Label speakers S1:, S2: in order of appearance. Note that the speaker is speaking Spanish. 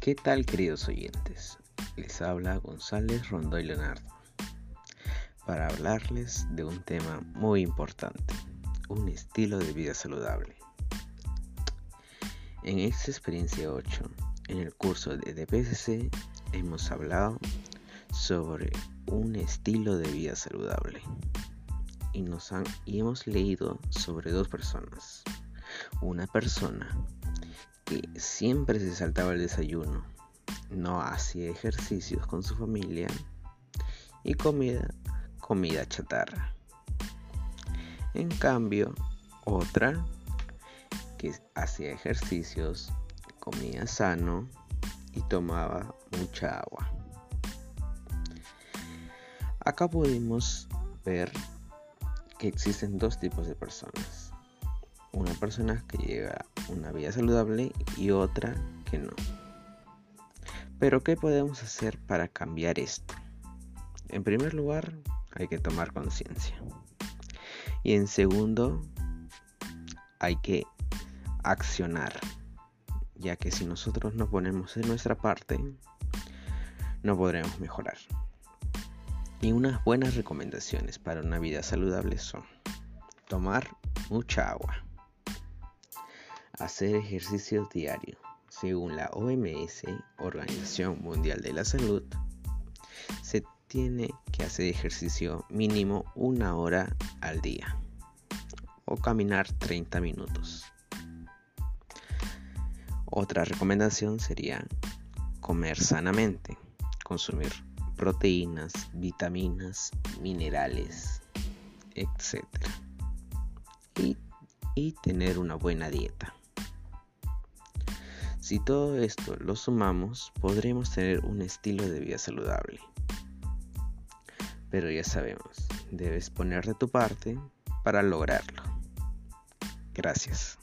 S1: ¿Qué tal queridos oyentes? Les habla González Rondoy Leonardo para hablarles de un tema muy importante, un estilo de vida saludable. En esta experiencia 8, en el curso de DPCC, hemos hablado sobre un estilo de vida saludable y, y hemos leído sobre dos personas. Una persona que siempre se saltaba el desayuno, no hacía ejercicios con su familia y comida, comida chatarra. En cambio, otra que hacía ejercicios, comía sano y tomaba mucha agua. Acá pudimos ver que existen dos tipos de personas. Una persona que lleva una vida saludable y otra que no. Pero ¿qué podemos hacer para cambiar esto? En primer lugar, hay que tomar conciencia. Y en segundo, hay que accionar. Ya que si nosotros no ponemos en nuestra parte, no podremos mejorar. Y unas buenas recomendaciones para una vida saludable son tomar mucha agua, hacer ejercicio diario. Según la OMS, Organización Mundial de la Salud, se tiene que hacer ejercicio mínimo una hora al día o caminar 30 minutos. Otra recomendación sería comer sanamente, consumir proteínas, vitaminas, minerales, etc. Y, y tener una buena dieta. Si todo esto lo sumamos, podremos tener un estilo de vida saludable. Pero ya sabemos, debes poner de tu parte para lograrlo. Gracias.